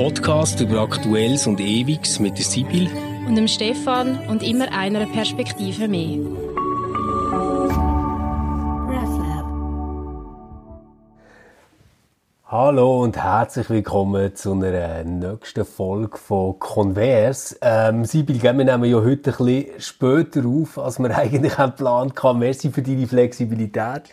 Podcast über Aktuelles und Ewiges mit der Sibyl und dem Stefan und immer einer Perspektive mehr. Hallo und herzlich willkommen zu einer nächsten Folge von Converse. Ähm, Sibyl, wir nehmen ja heute ein bisschen später auf, als wir eigentlich einen Plan hatten. Merci für deine Flexibilität.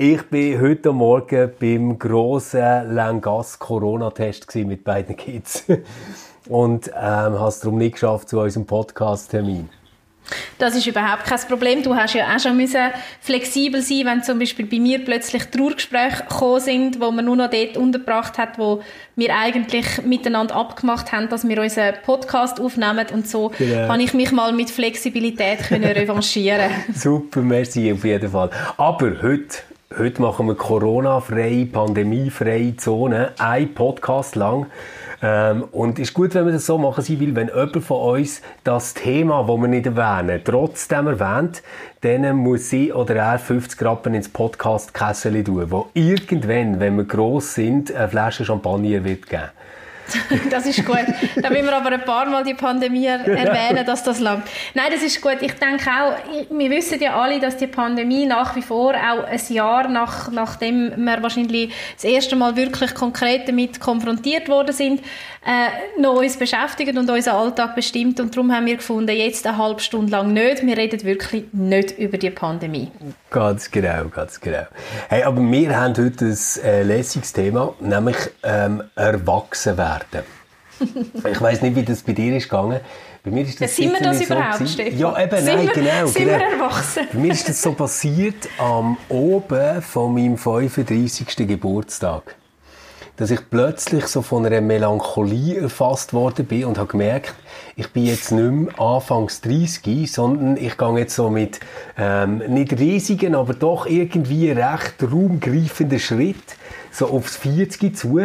Ich bin heute Morgen beim grossen Langas Corona-Test mit beiden Kids. Und ähm, habe es darum nicht geschafft zu unserem Podcast-Termin. Das ist überhaupt kein Problem. Du hast ja auch schon müssen flexibel sein, wenn zum Beispiel bei mir plötzlich Trauergespräche gekommen sind, wo man nur noch dort untergebracht hat, wo wir eigentlich miteinander abgemacht haben, dass wir unseren Podcast aufnehmen und so genau. kann ich mich mal mit Flexibilität können revanchieren. Super, merci auf jeden Fall. Aber heute Heute machen wir Corona-freie, pandemiefreie Zone, ein Podcast lang. Ähm, und ist gut, wenn wir das so machen, will, wenn jemand von uns das Thema, das wir nicht erwähnen, trotzdem erwähnt, dann muss sie oder er 50 Rappen ins Podcast-Kessel tun, wo irgendwann, wenn wir gross sind, eine Flasche Champagner wird geben. das ist gut. Da will wir aber ein paar Mal die Pandemie erwähnen, dass das langt. Nein, das ist gut. Ich denke auch, wir wissen ja alle, dass die Pandemie nach wie vor auch ein Jahr nach, nachdem wir wahrscheinlich das erste Mal wirklich konkret damit konfrontiert worden sind, äh, noch uns beschäftigt und unseren Alltag bestimmt. Und darum haben wir gefunden, jetzt eine halbe Stunde lang nicht. Wir reden wirklich nicht über die Pandemie. Ganz genau, ganz genau. Hey, aber wir haben heute ein äh, lässiges Thema, nämlich ähm, Erwachsenwerden. ich weiß nicht, wie das bei dir ist gegangen. Bei mir ist das sind wir das so überhaupt, Stefan? Ja, eben, sind nein, genau. Sind genau. wir erwachsen? Bei mir ist das so passiert am Oben von meinem 35. Geburtstag dass ich plötzlich so von einer Melancholie erfasst worden bin und habe gemerkt, ich bin jetzt nicht mehr Anfangs 30, sondern ich gehe jetzt so mit ähm, nicht riesigen, aber doch irgendwie recht raumgreifenden Schritt so aufs 40 zu.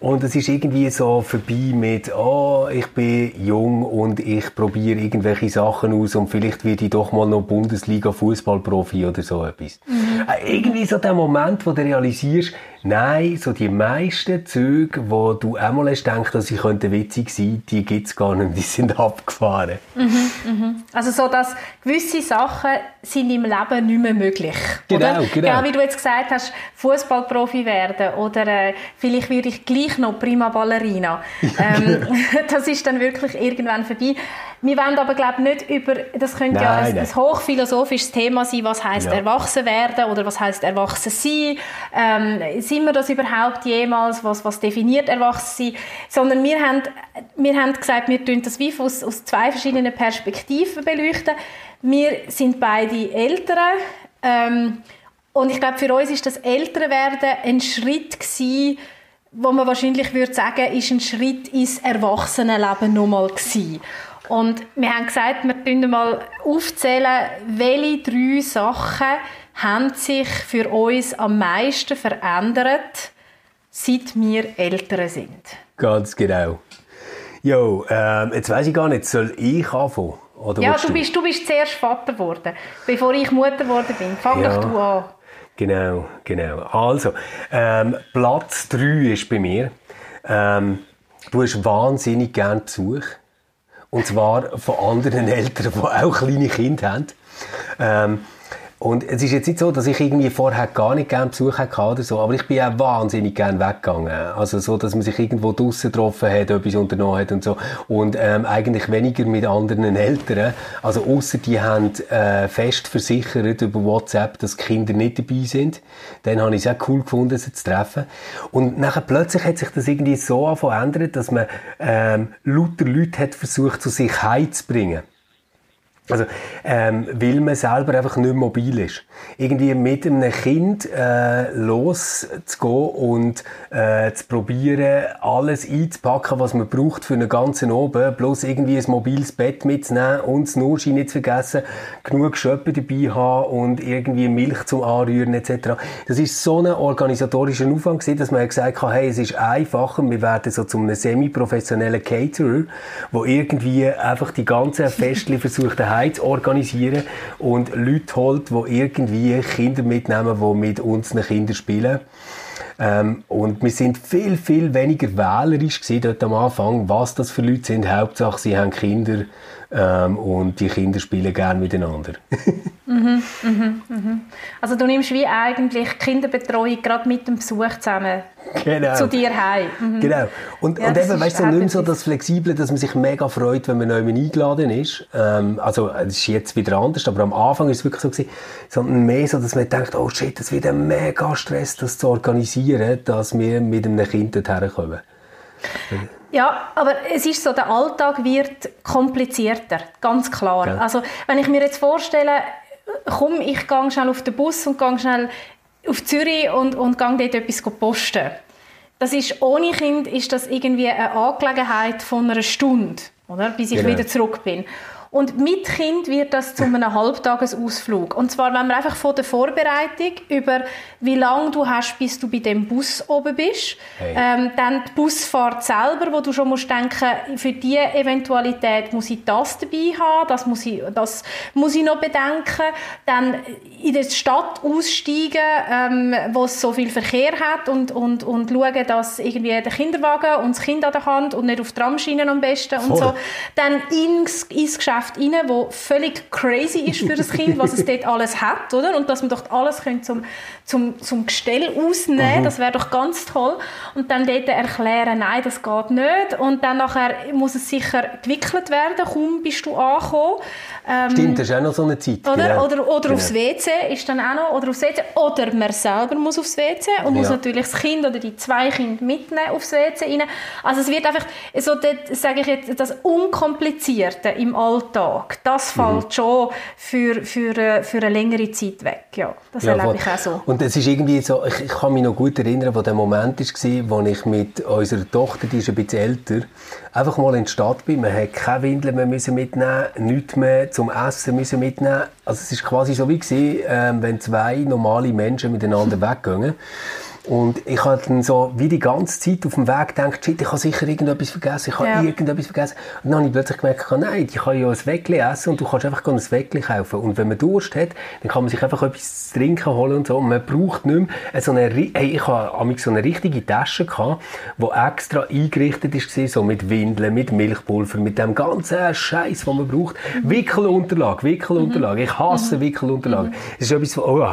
Und es ist irgendwie so vorbei mit, oh, ich bin jung und ich probiere irgendwelche Sachen aus und vielleicht werde ich doch mal noch Bundesliga-Fußballprofi oder so etwas. Mhm. Äh, irgendwie so der Moment, wo du realisierst, Nein, so die meisten Züge, wo du einmal hast gedacht, dass sie könnten witzig sein, die gibt's gar nicht, die sind abgefahren. Mhm, mhm. Also so, dass gewisse Sachen sind im Leben nicht mehr möglich. Genau, oder? genau. Genau wie du jetzt gesagt hast, Fußballprofi werden oder äh, vielleicht würde ich gleich noch Prima Ballerina. ähm, das ist dann wirklich irgendwann vorbei. Wir wollen aber glaube nicht über, das könnte nein, ja ein, ein, hochphilosophisches Thema sein, was heißt ja. erwachsen werden oder was heißt erwachsen sein. Ähm, sind wir das überhaupt jemals? Was, was definiert erwachsen sein? Sondern wir haben, wir haben gesagt, wir tun das wie aus, aus zwei verschiedenen Perspektiven beleuchten. Wir sind beide Eltern. Ähm, und ich glaube, für uns ist das Älterwerden ein Schritt gewesen, wo man wahrscheinlich würde sagen, ist ein Schritt ins Erwachsenenleben nochmal gewesen. Und wir haben gesagt, wir tun mal aufzählen, welche drei Sachen haben sich für uns am meisten verändert, seit wir Eltern sind. Ganz genau. Jo, ähm, jetzt weiß ich gar nicht, soll ich anfangen? Oder ja, du bist, du bist zuerst Vater geworden, bevor ich Mutter geworden bin. Fang ja, doch du an. Genau, genau. Also, ähm, Platz 3 ist bei mir. Ähm, du hast wahnsinnig gerne Besuch. Und zwar von anderen Eltern, die auch kleine Kinder haben. Ähm, und es ist jetzt nicht so, dass ich irgendwie vorher gar nicht gerne Besuch hatte oder so, aber ich bin auch wahnsinnig gerne weggegangen. Also so, dass man sich irgendwo draussen getroffen hat, etwas unternommen hat und so. Und ähm, eigentlich weniger mit anderen Eltern. Also außer die haben äh, fest versichert über WhatsApp, dass Kinder nicht dabei sind. Dann habe ich es auch cool gefunden, sie zu treffen. Und nachher plötzlich hat sich das irgendwie so verändert, dass man ähm, lauter Leute hat versucht, zu sich heimzubringen. Also, ähm, weil man selber einfach nicht mobil ist. Irgendwie mit einem Kind äh, loszugehen und äh, zu probieren, alles einzupacken, was man braucht für einen ganzen Oben, bloß irgendwie ein mobiles Bett mitzunehmen und das Nurschein nicht zu vergessen, genug Schöpfe dabei haben und irgendwie Milch zum Anrühren etc. Das ist so ein organisatorischer Aufwand gewesen, dass man gesagt hat, hey, es ist einfacher, wir werden so zu einem semi-professionellen Caterer, wo irgendwie einfach die ganzen Festchen versucht, daheim zu organisieren und Leute holt, die irgendwie Kinder mitnehmen, die mit unseren Kindern spielen. Ähm, und wir sind viel, viel weniger wählerisch gewesen dort am Anfang, was das für Leute sind. Hauptsache, sie haben Kinder ähm, und die Kinder spielen gerne miteinander. mhm, mhm, mhm. Also du nimmst wie eigentlich Kinderbetreuung gerade mit dem Besuch zusammen genau. zu dir heim. Mhm. Genau. Und, ja, und eben, weißt du, nicht mehr so das Flexible, dass man sich mega freut, wenn man neu eingeladen ist. Ähm, also, es ist jetzt wieder anders, aber am Anfang ist es wirklich so gewesen, sondern mehr so, dass man denkt, oh shit, das wird ein mega Stress, das zu organisieren, dass wir mit einem Kind dorthin kommen. Ja, aber es ist so, der Alltag wird komplizierter, ganz klar. Ja. Also, wenn ich mir jetzt vorstelle, komm, ich gehe schnell auf den Bus und gehe schnell auf Zürich und, und gehe dort etwas posten. Das ist, ohne Kind ist das irgendwie eine Angelegenheit von einer Stunde, oder? bis ich genau. wieder zurück bin. Und mit Kind wird das zu einem Halbtagesausflug. Und zwar, wenn man einfach von der Vorbereitung über wie lange du hast, bis du bei dem Bus oben bist, hey. ähm, dann die Busfahrt selber, wo du schon musst denken, für diese Eventualität muss ich das dabei haben, das muss ich, das muss ich noch bedenken, dann in der Stadt aussteigen, ähm, wo es so viel Verkehr hat und, und, und schauen, dass irgendwie der Kinderwagen und das Kind an der Hand und nicht auf Tramschienen am besten Voll. und so, dann ins, ins Geschäft Geschäft rein, wo völlig crazy ist für das Kind, was es dort alles hat, oder? Und dass man doch alles zum, zum, zum Gestell ausnehmen, mhm. das wäre doch ganz toll. Und dann dort erklären, nein, das geht nicht. Und dann nachher muss es sicher gewickelt werden, kaum bist du angekommen. Ähm, Stimmt, das ist auch noch so eine Zeit. Oder, genau. oder, oder genau. aufs WC ist dann auch noch, oder aufs WC, oder man selber muss aufs WC und ja. muss natürlich das Kind oder die zwei Kinder mitnehmen aufs WC rein. Also es wird einfach, so sage ich jetzt, das Unkomplizierte im Alltag, das mhm. fällt mhm. schon für, für, äh, für eine längere Zeit weg. Ja, das ja, erlebe ich auch so. Und es ist irgendwie so, ich, ich kann mich noch gut erinnern, wo der Moment war, wo ich mit unserer Tochter, die ist ein bisschen älter, einfach mal in die Stadt bin. Man hat keine Windeln mehr müssen mitnehmen, nichts mehr zum Essen müssen mitnehmen. Also es ist quasi so wie gewesen, äh, wenn zwei normale Menschen miteinander weggehen. Und ich habe dann so wie die ganze Zeit auf dem Weg gedacht, shit, ich habe sicher irgendetwas vergessen, ich habe ja. irgendetwas vergessen. Und dann habe ich plötzlich gemerkt, nein, ich kann ja ein Weckli essen und du kannst einfach ein Weckli kaufen. Und wenn man Durst hat, dann kann man sich einfach etwas zu trinken holen und so. Und man braucht nicht mehr so eine, hey, ich hatte so eine richtige Tasche gehabt, die extra eingerichtet war, so mit Windeln, mit Milchpulver, mit dem ganzen Scheiß, den man braucht. Mhm. Wickelunterlage, Wickelunterlage. Ich hasse mhm. Wickelunterlage. Es ist etwas oh,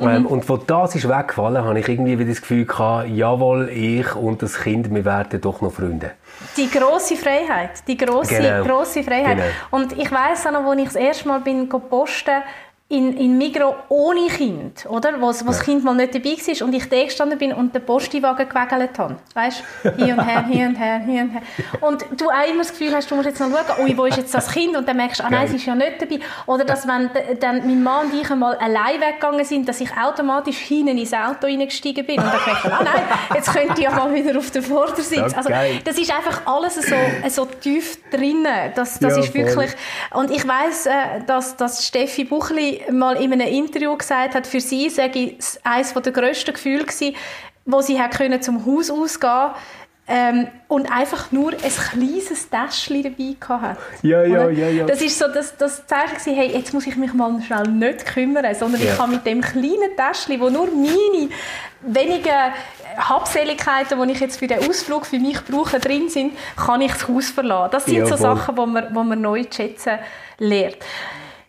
ähm, Und wo das ist weggefallen, habe ich irgendwie wieder das Gefühl gehabt, jawohl, ich und das Kind, wir werden doch noch Freunde. Die große Freiheit, die große, genau. große Freiheit. Genau. Und ich weiß auch noch, als ich das erste Mal bin posten in, in Migro ohne Kind, oder? Wo, wo ja. das Kind mal nicht dabei war und ich da gestanden bin und den Postiwagen gewägelt habe. Weißt? Hier und her, hier und her, hier und her. Und du auch immer das Gefühl hast, du musst jetzt noch schauen, ui, wo ist jetzt das Kind? Und dann merkst du, ah nein, sie ist ja nicht dabei. Oder dass, wenn dann mein Mann und ich einmal allein weggegangen sind, dass ich automatisch hinten ins Auto reingestiegen bin. Und dann merkst du, ah nein, jetzt könnte ich ja mal wieder auf den Vordersitz. Also, das ist einfach alles so, so tief drinnen. Das, das ja, ist wirklich... Und ich weiss, äh, dass, dass Steffi Buchli mal in einem Interview gesagt hat, für sie sei es eines der grössten Gefühle gewesen, wo sie hat können zum Haus ausgehen ähm, und einfach nur ein kleines Täschchen dabei hatte. Ja, ja, ja, ja. Das ist so das, das Zeichen gewesen, hey, jetzt muss ich mich mal schnell nicht kümmern, sondern ja. ich kann mit dem kleinen Täschchen, wo nur meine wenigen Habseligkeiten, die ich jetzt für den Ausflug für mich brauche, drin sind, kann ich das Haus verlassen. Das sind ja, so. Sachen, die man, wo man neu zu schätzen lernt.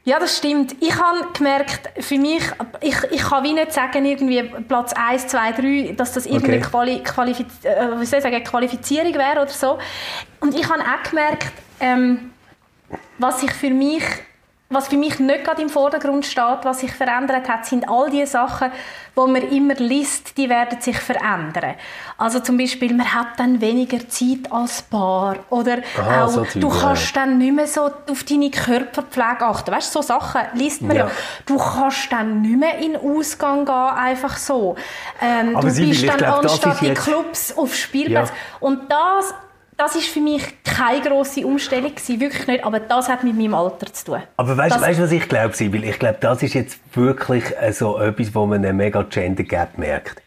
Ja, das stimmt. Ich habe gemerkt, für mich, ich, ich kann wie nicht sagen, irgendwie Platz 1, 2, 3, dass das irgendeine okay. Quali, Qualifiz äh, wie soll ich sagen, Qualifizierung wäre oder so. Und ich habe auch gemerkt, ähm, was sich für mich was für mich nicht gerade im Vordergrund steht, was sich verändert hat, sind all die Sachen, wo man immer liest, die werden sich verändern. Also zum Beispiel, man hat dann weniger Zeit als Paar oder Aha, auch, so du kannst dann nicht mehr so auf deine Körperpflege achten. Weißt du, so Sachen liest man ja. ja. Du kannst dann nicht mehr in den Ausgang gehen, einfach so. Ähm, du bist dann anstatt in Clubs auf Spielplätzen. Ja. Und das das ist für mich keine grosse Umstellung gewesen, wirklich nicht, aber das hat mit meinem Alter zu tun. Aber weißt du, was ich glaube, Sibyl? Ich glaube, das ist jetzt wirklich äh, so etwas, wo man einen mega Gender Gap merkt.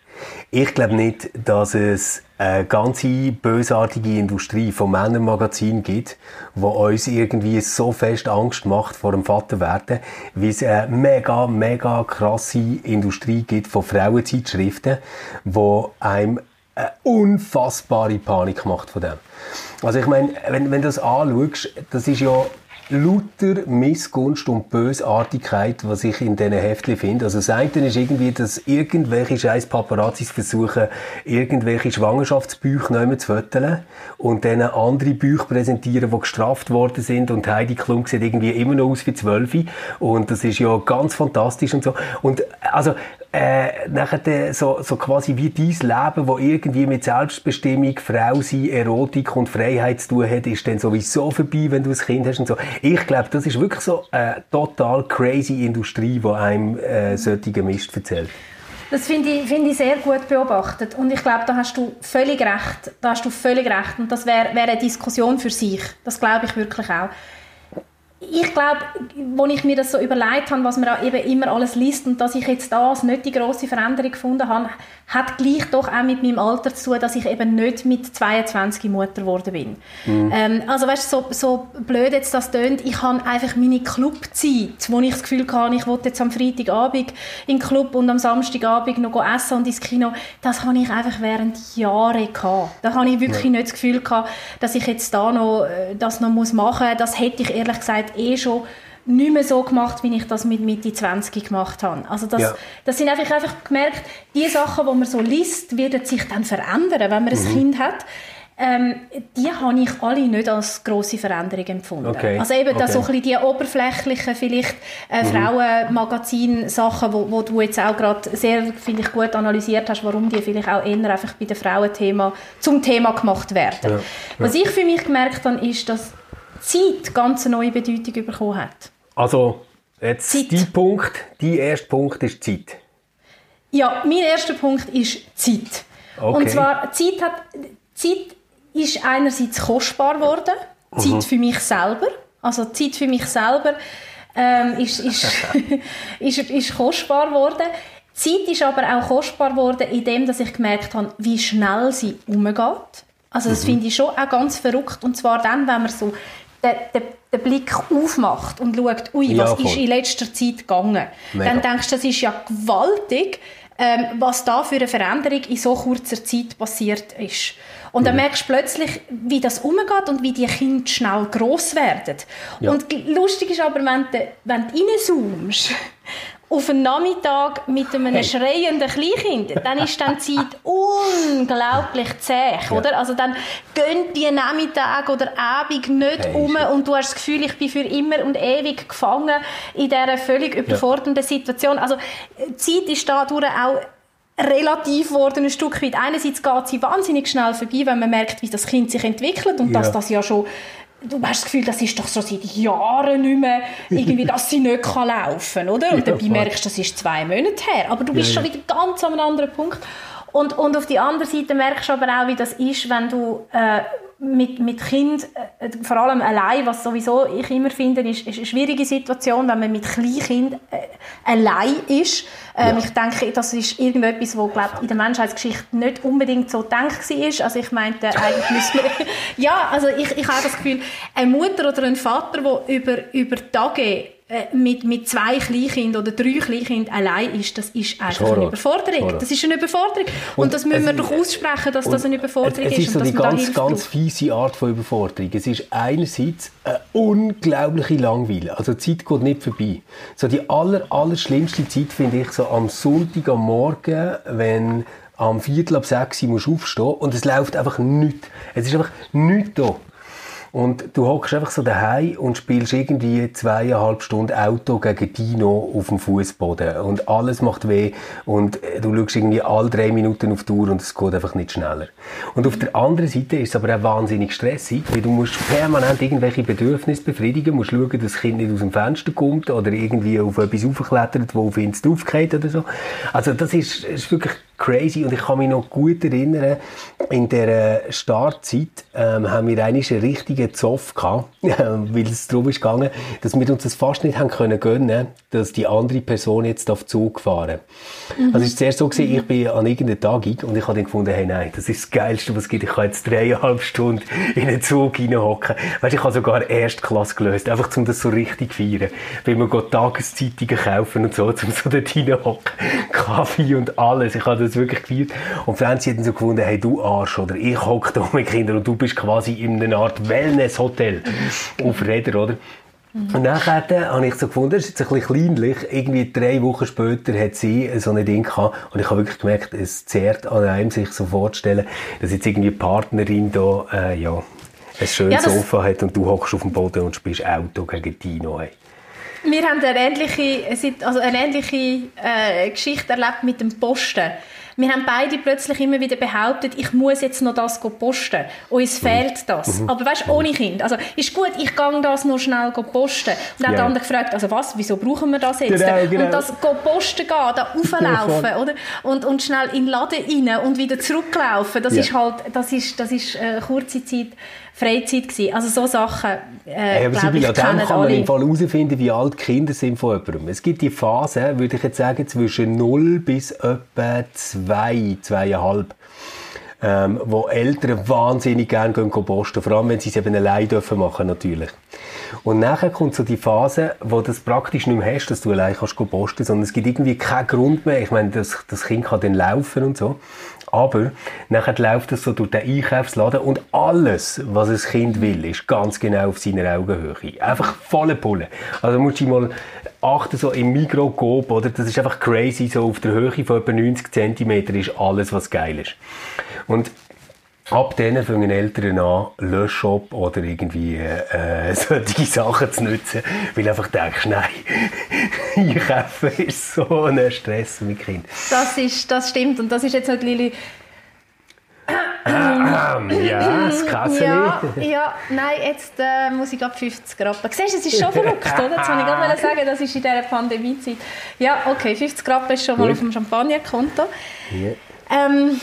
Ich glaube nicht, dass es eine ganze bösartige Industrie von Männermagazinen gibt, die uns irgendwie so fest Angst macht vor dem Vaterwerden, wie es eine mega, mega krasse Industrie gibt von Frauenzeitschriften, die einem eine unfassbare Panik macht von dem. Also ich meine, wenn, wenn du das anschaust, das ist ja lauter Missgunst und Bösartigkeit, was ich in diesen Heftchen finde. Also das eine ist irgendwie, dass irgendwelche scheiß Paparazzis versuchen, irgendwelche Schwangerschaftsbücher neu zu föteln und dann andere Bücher präsentieren, die gestraft worden sind und Heidi Klum sieht irgendwie immer noch aus wie zwölf und das ist ja ganz fantastisch und so. Und also äh, nachher so, so quasi wie dein Leben, wo irgendwie mit Selbstbestimmung, Frau sein, Erotik und Freiheit zu tun hat, ist dann sowieso vorbei, wenn du ein Kind hast und so. Ich glaube, das ist wirklich so eine total crazy Industrie, die einem äh, solche Mist erzählt. Das finde ich, find ich sehr gut beobachtet und ich glaube, da hast du völlig recht. Da hast du völlig recht und das wäre wär eine Diskussion für sich. Das glaube ich wirklich auch ich glaube, als ich mir das so überlegt habe, was man eben immer alles liest und dass ich jetzt da nicht die große Veränderung gefunden habe, hat gleich doch auch mit meinem Alter zu tun, dass ich eben nicht mit 22 Mutter geworden bin. Mhm. Ähm, also weißt so, so blöd jetzt das tönt, ich habe einfach meine Clubzeit, wo ich das Gefühl hatte, ich wollte jetzt am Freitagabend in den Club und am Samstagabend noch essen und ins Kino, das habe ich einfach während Jahren gehabt. Da habe ich wirklich ja. nicht das Gefühl gehabt, dass ich jetzt da noch äh, das noch muss machen muss. Das hätte ich ehrlich gesagt eh schon nicht mehr so gemacht, wie ich das mit Mitte 20 gemacht habe. Also das, ja. das sind einfach, einfach gemerkt, die Sachen, die man so liest, werden sich dann verändern, wenn man mhm. ein Kind hat. Ähm, die habe ich alle nicht als grosse Veränderung empfunden. Okay. Also eben okay. das so ein bisschen die oberflächlichen vielleicht äh, mhm. Frauenmagazin-Sachen, wo, wo du jetzt auch gerade sehr finde ich, gut analysiert hast, warum die vielleicht auch eher einfach bei den Frauenthema zum Thema gemacht werden. Ja. Ja. Was ich für mich gemerkt habe, ist, dass Zeit ganz eine neue Bedeutung bekommen hat. Also, jetzt Zeit. die Punkt, die erste Punkt ist Zeit. Ja, mein erster Punkt ist Zeit. Okay. Und zwar, Zeit, hat, Zeit ist einerseits kostbar geworden, mhm. Zeit für mich selber. Also Zeit für mich selber ähm, ist, ist, ist, ist kostbar geworden. Zeit ist aber auch kostbar geworden, indem dass ich gemerkt habe, wie schnell sie umgeht. Also das mhm. finde ich schon auch ganz verrückt. Und zwar dann, wenn man so den, den, den, Blick aufmacht und schaut, ui, ja, was voll. ist in letzter Zeit gegangen, Mega. dann denkst du, das ist ja gewaltig, ähm, was da für eine Veränderung in so kurzer Zeit passiert ist. Und dann mhm. merkst du plötzlich, wie das umgeht und wie die Kinder schnell groß werden. Ja. Und lustig ist aber, wenn du, wenn du reinzoomst auf einen Nachmittag mit einem hey. schreienden Kleinkind, dann ist dann die Zeit unglaublich zäh, ja. oder? Also dann gehen die Nachmittag oder Abend nicht hey, um und du hast das Gefühl, ich bin für immer und ewig gefangen in dieser völlig überfordernden ja. Situation. Also die Zeit ist dadurch auch relativ geworden, ein Stück weit. Einerseits geht sie wahnsinnig schnell vorbei, wenn man merkt, wie das Kind sich entwickelt und ja. dass das ja schon du hast das Gefühl, das ist doch schon seit Jahren nicht mehr, irgendwie, dass sie nicht kann laufen kann, oder? Und ja, dabei merkst du, das ist zwei Monate her. Aber du bist ja, schon wieder ganz an einem anderen Punkt. Und, und auf die andere Seite merkst du aber auch, wie das ist, wenn du äh, mit, mit Kind, äh, vor allem allein, was sowieso ich immer finde, ist, ist eine schwierige Situation, wenn man mit Kleinkind äh, allein ist. Ähm, ja. Ich denke, das ist irgendetwas, wo glaub, in der Menschheitsgeschichte nicht unbedingt so gedacht war. Also ich meinte, eigentlich müssen wir... ja, also ich, ich habe das Gefühl, eine Mutter oder ein Vater, der über, über Tage mit, mit zwei Kleinkindern oder drei Kleinkindern allein ist, das ist einfach Horror. eine Überforderung. Horror. Das ist eine Überforderung. Und, und das müssen wir doch aussprechen, dass das eine Überforderung es, es ist. Es ist so die ganz, ganz fiese Art von Überforderung. Es ist einerseits eine unglaubliche Langweile. Also die Zeit geht nicht vorbei. So die aller, aller schlimmste Zeit finde ich so am Sonntag am Morgen, wenn am Viertel ab sechs musst du aufstehen und es läuft einfach nichts. Es ist einfach nichts da. Und du hockst einfach so daheim und spielst irgendwie zweieinhalb Stunden Auto gegen Dino auf dem Fußboden und alles macht weh und äh, du schaust irgendwie alle drei Minuten auf die Uhr und es geht einfach nicht schneller. Und auf der anderen Seite ist es aber auch wahnsinnig stressig, weil du musst permanent irgendwelche Bedürfnisse befriedigen, musst schauen, dass das Kind nicht aus dem Fenster kommt oder irgendwie auf etwas aufklettert, wo auf ihn aufgeht oder so. Also das ist, ist wirklich crazy. Und ich kann mich noch gut erinnern, in der Startzeit ähm, haben wir eigentlich einen richtigen Zoff gehabt, weil es darum ist gegangen, dass wir uns das fast nicht haben können gönnen, dass die andere Person jetzt auf Zug fahren. Mhm. Also es ist zuerst so gewesen, ich bin an irgendeiner Tagung und ich habe dann gefunden, hey nein, das ist das Geilste, was es gibt. Ich kann jetzt dreieinhalb Stunden in einen Zug reinhocken. Weißt, ich habe sogar Erstklasse gelöst, einfach um das so richtig zu feiern. Weil geht Tageszeitungen kaufen und so, um so dort reinhocken. Kaffee und alles. Ich habe das wirklich gefeiert. Und Franzi hat dann so gefunden, hey du Arsch, oder ich hocke da mit Kindern und du bist quasi in einer Art Wellness-Hotel auf Räder, oder? Und nachher habe ich so gefunden, das ist jetzt ein bisschen kleinlich. Irgendwie drei Wochen später hat sie so ein Ding gehabt. Und ich habe wirklich gemerkt, es zehrt an einem, sich so vorzustellen, dass jetzt irgendwie die Partnerin da, äh, ja, ein schönes ja, Sofa hat und du hockst auf dem Boden und spielst Auto gegen Dino. Hey. Wir haben eine ähnliche, also eine ähnliche äh, Geschichte erlebt mit dem Posten. Wir haben beide plötzlich immer wieder behauptet, ich muss jetzt noch das posten. Uns mhm. fehlt das. Mhm. Aber weißt, ohne Kind. Also, ist gut, ich gehe das noch schnell posten. Und dann ja. der andere gefragt, also was, wieso brauchen wir das jetzt? Genau, genau. Und das posten gehen, da auflaufen, oder? Und, und schnell in den Laden rein und wieder zurücklaufen, das ja. ist halt, das ist, das ist äh, kurze Zeit Freizeit gewesen. Also so Sachen, äh, ja, aber glaube ich, kann man im Fall herausfinden, wie alt die Kinder sind von jemandem. Es gibt die Phase, würde ich jetzt sagen, zwischen 0 bis etwa 2, 2,5 ähm, wo Eltern wahnsinnig gerne gehen posten, vor allem wenn sie es eben allein dürfen machen natürlich. Und nachher kommt so die Phase, wo du das praktisch nicht mehr hast, dass du allein kannst posten, sondern es gibt irgendwie keinen Grund mehr. Ich meine, das, das Kind kann dann laufen und so. Aber nachher läuft es so durch den Einkaufsladen und alles, was das Kind will, ist ganz genau auf seiner Augenhöhe. Einfach volle Pulle. Also musst du mal achten, so im Mikroskop, oder? Das ist einfach crazy, so auf der Höhe von etwa 90 cm ist alles, was geil ist. Und Ab denen fangen Eltern an, Löschshop oder irgendwie äh, solche Sachen zu nutzen, weil einfach denkst, nein, einkaufen ist so ein Stress mit Kind. Das, ist, das stimmt und das ist jetzt natürlich ja, das Kasseli. Ja, ja, nein, jetzt äh, muss ich gerade 50 Rappen. Siehst du, es ist schon verrückt, oder? Jetzt wollte ich gerade sagen, das ist in dieser Pandemiezeit. Ja, okay, 50 Rappen ist schon Gut. mal auf dem Champagnerkonto. Yeah. Ähm,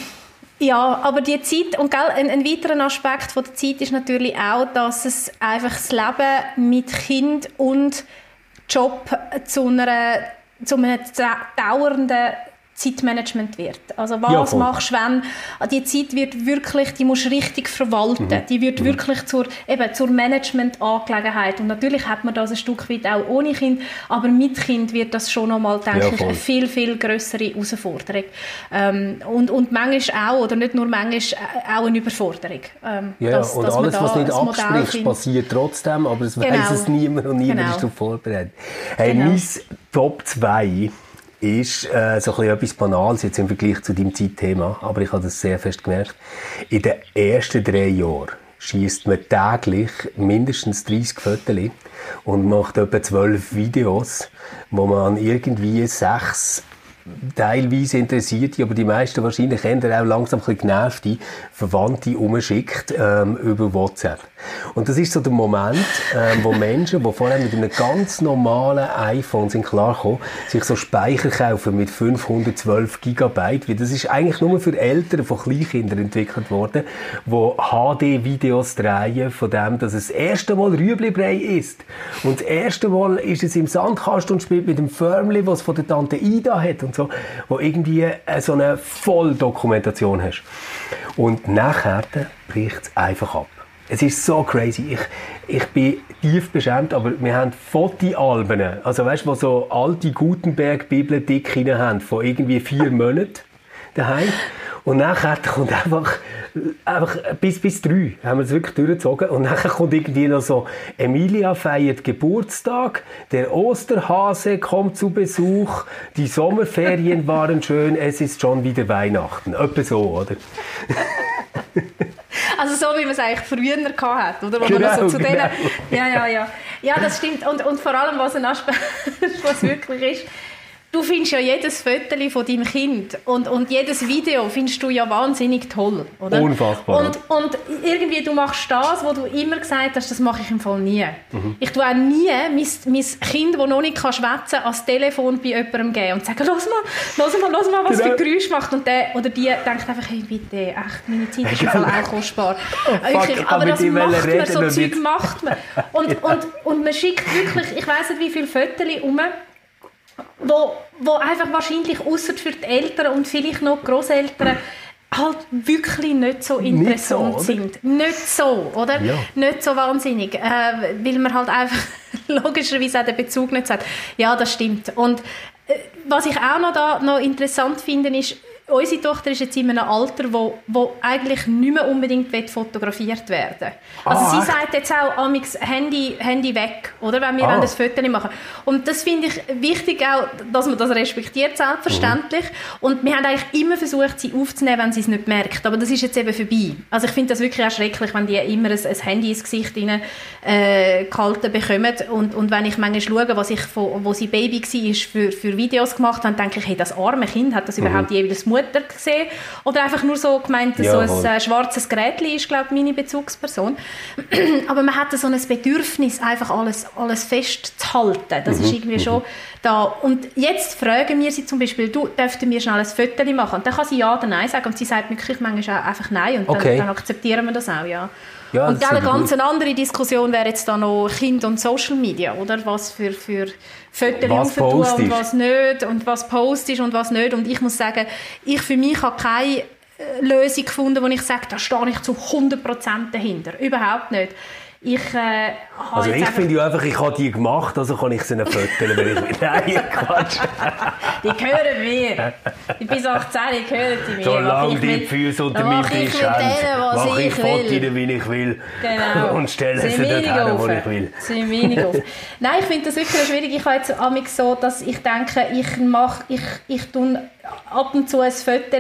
ja, aber die Zeit, und gell, ein, ein weiterer Aspekt von der Zeit ist natürlich auch, dass es einfach das Leben mit Kind und Job zu, einer, zu einem dauernden Zeitmanagement wird. Also was ja, machst du, wenn die Zeit wird wirklich, die musst du richtig verwalten. Mhm. Die wird mhm. wirklich zur, eben, zur Management-Angelegenheit. Und natürlich hat man das ein Stück weit auch ohne Kind, aber mit Kind wird das schon nochmal, denke ja, ich, eine viel, viel größere Herausforderung. Ähm, und, und manchmal auch, oder nicht nur manchmal, äh, auch eine Überforderung. Ähm, ja, dass, und dass alles, was nicht absprichst, passiert trotzdem, aber es genau. weiß es niemand und niemand genau. ist darauf vorbereitet. Hey, genau. mein Top 2 ist äh, so ein etwas Banales jetzt im Vergleich zu deinem Zeitthema, aber ich habe das sehr fest gemerkt. In den ersten drei Jahren schießt man täglich mindestens 30 Fotos und macht etwa 12 Videos, wo man irgendwie sechs teilweise interessierte, aber die meisten wahrscheinlich haben auch langsam ein bisschen genervte Verwandte umschickt ähm, über WhatsApp. Und das ist so der Moment, ähm, wo Menschen, die vorher mit einem ganz normalen iPhone sind klargekommen, sich so Speicher kaufen mit 512 Gigabyte, weil das ist eigentlich nur für Eltern von Kleinkindern entwickelt worden, die HD-Videos drehen von dem, dass es das erste Mal Rüeblibrei ist. Und das erste Mal ist es im Sandkasten und spielt mit dem Förmli, was von der Tante Ida hat und so, wo irgendwie äh, so eine Volldokumentation hast. Und nachher bricht es einfach ab. Es ist so crazy. Ich, ich bin tief beschämt, aber wir haben Fotoalben, also weißt du, wo so alte Gutenberg-Bibel dick haben, von irgendwie vier Monaten daheim. Und nachher kommt einfach, einfach bis, bis drei haben wir es wirklich durchgezogen. Und nachher kommt irgendwie noch so, Emilia feiert Geburtstag, der Osterhase kommt zu Besuch, die Sommerferien waren schön, es ist schon wieder Weihnachten. Etwa so, oder? Also so, wie man es eigentlich früher hat, oder? Wo genau, so zu genau. denen, ja, ja, ja. Ja, das stimmt. Und, und vor allem, was ein Aspekt, was wirklich ist, du findest ja jedes Foto von deinem Kind und, und jedes Video findest du ja wahnsinnig toll, oder? Unfassbar. Und, und irgendwie, du machst das, was du immer gesagt hast, das mache ich im Fall nie. Mhm. Ich tue auch nie mein, mein Kind, das noch nicht schwätzen kann, ans Telefon bei jemandem geben und sagen, los mal, los mal, los mal, was genau. für Geräusche macht. Und der oder die denkt einfach, hey, bitte, echt, meine Zeit ist im Fall auch kostbar. Oh, fuck, aber das macht man, so Zeug macht man. Und, und, und man schickt wirklich, ich weiss nicht, wie viele Fotos um, wo, wo einfach wahrscheinlich außer für die Eltern und vielleicht noch die Großeltern halt wirklich nicht so interessant nicht so, sind. Nicht so, oder? Ja. Nicht so wahnsinnig. Äh, weil man halt einfach logischerweise auch den Bezug nicht hat. Ja, das stimmt. Und äh, was ich auch noch, da, noch interessant finde, ist, unsere Tochter ist jetzt in einem Alter, wo, wo eigentlich nicht mehr unbedingt fotografiert werden Also ah, sie sagt jetzt auch, amix Handy, Handy weg, oder, wenn wir ah. das Foto machen Und das finde ich wichtig auch, dass man das respektiert, selbstverständlich. Mhm. Und wir haben eigentlich immer versucht, sie aufzunehmen, wenn sie es nicht merkt. Aber das ist jetzt eben vorbei. Also ich finde das wirklich auch schrecklich, wenn die immer ein, ein Handy ins Gesicht rein, äh, gehalten bekommen. Und, und wenn ich manchmal schaue, was ich von, wo sie Baby war, für, für Videos gemacht habe, denke ich, hey, das arme Kind, hat das mhm. überhaupt jeweils Mutter gesehen oder einfach nur so gemeint, ja, so ein äh, schwarzes Gerät ist, glaube ich, meine Bezugsperson. Aber man hatte so ein Bedürfnis, einfach alles, alles festzuhalten. Das mhm. ist irgendwie mhm. schon da. Und jetzt fragen wir sie zum Beispiel, du, dürften wir schnell ein Foto machen? Und dann kann sie ja oder nein sagen und sie sagt wirklich manchmal auch einfach nein und okay. dann, dann akzeptieren wir das auch, ja. Ja, und eine ganz gut. andere Diskussion wäre jetzt da noch Kind und Social Media, oder? Was für, für Fotos tun und was nicht und was postest und was nicht. Und ich muss sagen, ich für mich habe keine äh, Lösung gefunden, wo ich sage, da stehe ich zu 100% dahinter. Überhaupt nicht. Ich, äh, also ich finde ja einfach, ich habe die gemacht, also kann ich sie nicht fotografieren, wenn ich will. Nein, Quatsch. die gehören mir. Ich bin 18, die gehören die mir. Solange die Füße unter meinem Tisch haben, mache ich, Fotos, wie ich will. Genau. Und stelle sie, sie dort wo ich will. Sind. Nein, ich finde das wirklich schwierig. Ich habe jetzt so, dass ich denke, ich mache, ich, ich tue ab und zu ein Foto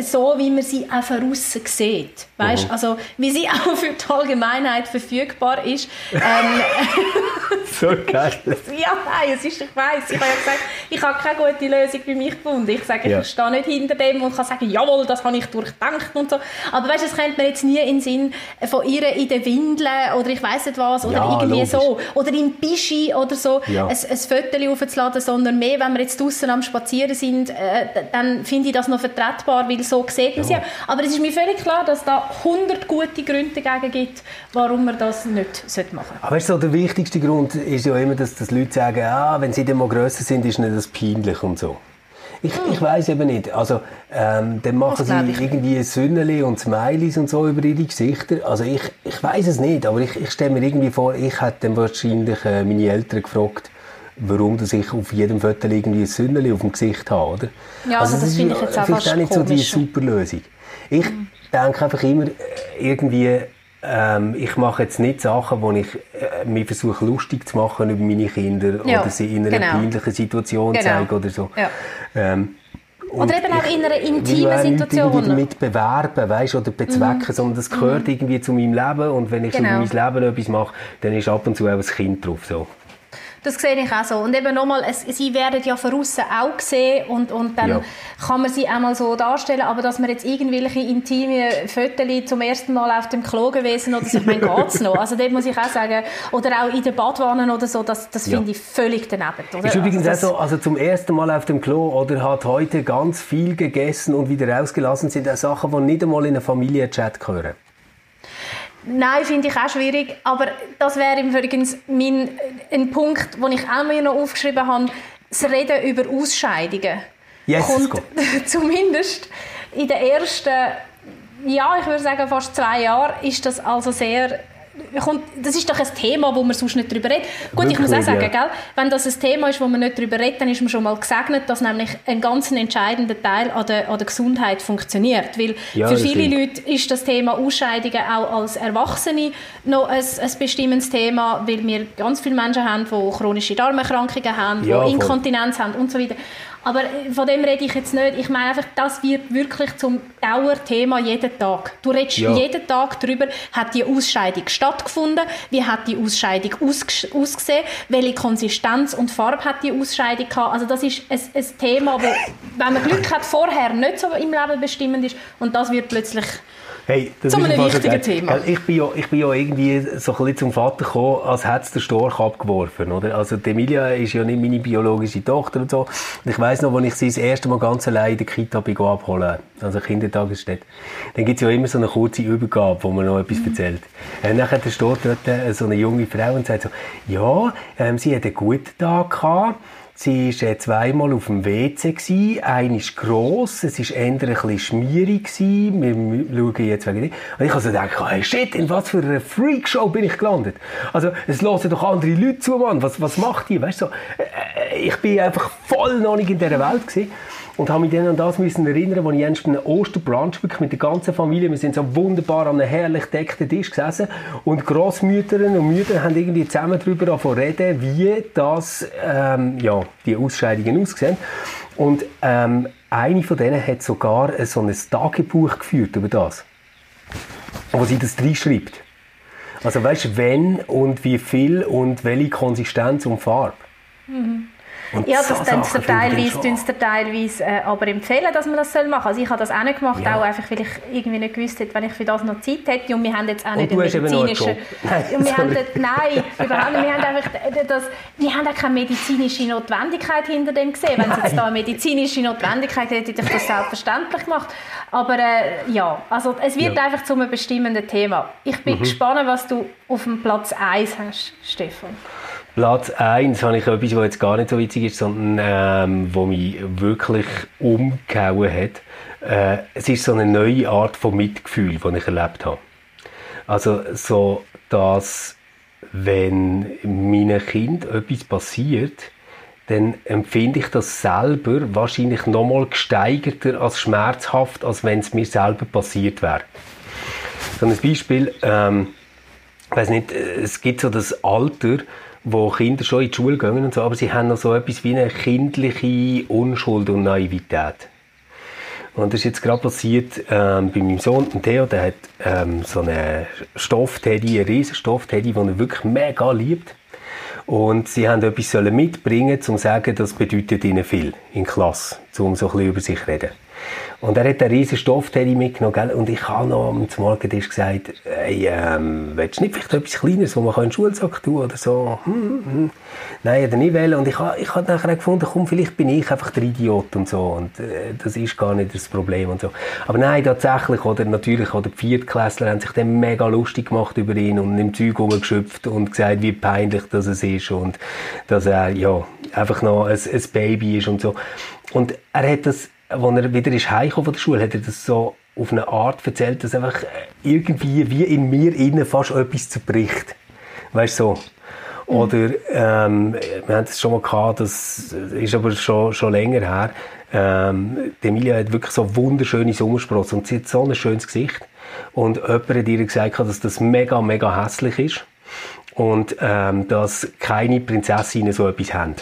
so, wie man sie auch von außen sieht. Weißt? Mhm. Also, wie sie auch für die Allgemeinheit verfügbar ist. Ähm, so geil. ja, nein, es ist, ich weiss, ich habe ja gesagt, ich habe keine gute Lösung für mich gefunden. Ich sage, ja. ich stehe nicht hinter dem und kann sagen, jawohl, das habe ich durchdacht und so. Aber weißt, es könnte mir jetzt nie in den Sinn von ihr in den Windeln oder ich weiß nicht was oder ja, irgendwie logisch. so oder im Bischi oder so ja. ein, ein Foto aufzuladen, sondern mehr, wenn wir jetzt draußen am Spazieren sind, äh, dann finde ich das noch vertretbar, weil so sieht man ja. sie. Aber es ist mir völlig klar, dass da 100 gute Gründe dagegen gibt, warum man das nicht machen sollte. Aber so, der wichtigste Grund ist ja immer, dass, dass Leute sagen, ah, wenn sie dann mal grösser sind, ist nicht das peinlich und so. Ich, hm. ich weiß eben nicht. Also, ähm, dann machen sie irgendwie Sünneli und Smileys und so über ihre Gesichter. Also ich, ich weiß es nicht, aber ich, ich stelle mir irgendwie vor, ich hätte dann wahrscheinlich äh, meine Eltern gefragt, warum dass ich auf jedem Foto irgendwie ein Sünneli auf dem Gesicht habe, oder? Ja, also, also das, das finde ich jetzt auch fast auch nicht so die super Lösung. Ich mhm. denke einfach immer äh, irgendwie, ähm, ich mache jetzt nicht Sachen, wo ich äh, mich versuche lustig zu machen über meine Kinder ja, oder sie in einer genau. peinlichen Situation genau. zeige oder so. Ja. Ähm, oder eben auch in einer intimen Situation. Nicht damit bewerben, weißt, oder bezwecken, mhm. sondern das gehört mhm. irgendwie zu meinem Leben und wenn ich genau. so mein Leben etwas mache, dann ist ab und zu auch ein Kind drauf. So. Das sehe ich auch so. Und eben nochmal, sie werden ja von außen auch gesehen und, und dann ja. kann man sie einmal so darstellen, aber dass man jetzt irgendwelche intime Fotos zum ersten Mal auf dem Klo gewesen oder so, ich meine, geht's noch? Also dort muss ich auch sagen, oder auch in den Badwannen oder so, das, das finde ja. ich völlig daneben. Oder? Ist übrigens also, auch so, also zum ersten Mal auf dem Klo oder hat heute ganz viel gegessen und wieder rausgelassen, sind auch Sachen, die nicht einmal in einen Familienchat gehören. Nein, finde ich auch schwierig. Aber das wäre übrigens mein, ein Punkt, den ich auch mir noch aufgeschrieben habe. Das Reden über Ausscheidungen. Yes, kommt zumindest in den ersten, ja, ich würde sagen fast zwei Jahren, ist das also sehr kommt, das ist doch ein Thema, wo man sonst nicht darüber redet. Gut, Wirklich, ich muss auch sagen, ja. gell, wenn das ein Thema ist, wo man nicht darüber redet, dann ist man schon mal gesegnet, dass nämlich ein ganz entscheidender Teil an der, an der Gesundheit funktioniert. Weil ja, für viele stimmt. Leute ist das Thema Ausscheidungen auch als Erwachsene noch ein, ein bestimmendes Thema, weil wir ganz viele Menschen haben, die chronische Darmerkrankungen haben, ja, die Inkontinenz voll. haben und so weiter. Aber äh, von dem rede ich jetzt nicht. Ich meine einfach, das wird wirklich zum Dauerthema jeden Tag. Du redest ja. jeden Tag darüber, hat die Ausscheidung stattgefunden, wie hat die Ausscheidung ausgesehen, welche Konsistenz und Farbe hat die Ausscheidung gehabt. Also das ist ein, ein Thema, wo, wenn man Glück hat, vorher nicht so im Leben bestimmend ist und das wird plötzlich Hey, das Zu einem wichtigen Thema. Ich bin, ja, ich bin ja irgendwie so ein bisschen zum Vater gekommen, als hätte es der Storch abgeworfen. Oder? Also die Emilia ist ja nicht meine biologische Tochter und so. Und ich weiss noch, als ich sie das erste Mal ganz allein in der Kita bin abholen also Kindertagesstätte, dann gibt es ja immer so eine kurze Übergabe, wo man noch etwas mhm. erzählt. Und dann hat der Storch dort äh, so eine junge Frau und sagt so, ja, ähm, sie hat einen guten Tag gehabt, Sie war zweimal auf dem WC. Einer ist gross, es war eher ein bisschen schmierig. Wir schauen jetzt wegen dem. Und ich habe so gedacht, hey, shit, in was für einer Freakshow bin ich gelandet? Also, es hören doch andere Leute zu, Mann. Was, was macht die? Weißt du, so, äh, ich bin einfach voll noch nicht in dieser Welt gewesen und habe mich dann an das müssen erinnern, als ich einst bei einem Osterbrunch mit der ganzen Familie, wir sind so wunderbar an einem herrlich deckten Tisch gesessen und Großmütter und Mütter haben irgendwie zusammen darüber reden, wie das, ähm, ja, die Ausscheidungen aussehen. Und ähm, eine von denen hat sogar so ein Tagebuch geführt über das, wo sie das reinschreibt. Also weißt wenn und wie viel und welche Konsistenz und Farbe. Mhm. Und ja, das tun sie teilweise, teilweise äh, aber empfehlen, dass man das machen soll. Also ich habe das auch nicht gemacht, ja. auch einfach, weil ich irgendwie nicht gewusst hätte, wenn ich für das noch Zeit hätte. Und wir haben jetzt auch nicht den medizinischen... Und wir haben dort, nein, überhaupt nicht. Wir haben einfach das, wir haben auch keine medizinische Notwendigkeit hinter dem gesehen. Wenn es jetzt da eine medizinische Notwendigkeit hätte, hätte ich das selbstverständlich gemacht. Aber äh, ja, also es wird ja. einfach zu einem bestimmenden Thema. Ich bin mhm. gespannt, was du auf dem Platz 1 hast, Stefan. Platz 1 habe ich etwas, was jetzt gar nicht so witzig ist, sondern ähm, wo mich wirklich umgehauen hat. Äh, es ist so eine neue Art von Mitgefühl, die ich erlebt habe. Also so, dass wenn meinem Kind etwas passiert, dann empfinde ich das selber wahrscheinlich nochmal gesteigerter als schmerzhaft, als wenn es mir selber passiert wäre. So ein Beispiel, ähm, ich weiß nicht, es gibt so das Alter, wo Kinder schon in die Schule gehen und so, aber sie haben noch so etwas wie eine kindliche Unschuld und Naivität. Und das ist jetzt gerade passiert ähm, bei meinem Sohn, Theo, der hat ähm, so einen Stoffteddy, einen riesen Stoffteddy, den er wirklich mega liebt. Und sie haben etwas mitbringen um zu sagen, das bedeutet ihnen viel in Klasse, um so ein bisschen über sich zu reden. Und er hat einen riesen Stoffteddy mitgenommen, gell? Und ich habe noch am Morgentisch gesagt, hey, ähm, willst du nicht vielleicht etwas Kleines, wo man in den Schulsack tun oder so? Hm, hm. hm. Nein, er nicht wollen. Und ich habe, ich habe nachher gefunden, komm, vielleicht bin ich einfach der Idiot und so. Und äh, das ist gar nicht das Problem und so. Aber nein, tatsächlich, oder natürlich, oder die Viertklässler haben sich dann mega lustig gemacht über ihn und im Zeug rumgeschöpft und gesagt, wie peinlich das es ist und dass er, ja, einfach noch ein, ein Baby ist und so. Und er hat das als er wieder ist heimgekommen von der Schule, hat er das so auf eine Art erzählt, dass einfach irgendwie wie in mir innen fast etwas zerbricht. Weißt du, so. Mhm. Oder, ähm, wir haben es schon mal gehabt, das ist aber schon, schon länger her. Ähm, die Emilia hat wirklich so wunderschöne Sommersprossen und sie hat so ein schönes Gesicht. Und jemand hat ihr gesagt, dass das mega, mega hässlich ist. Und, ähm, dass keine Prinzessinnen so etwas haben.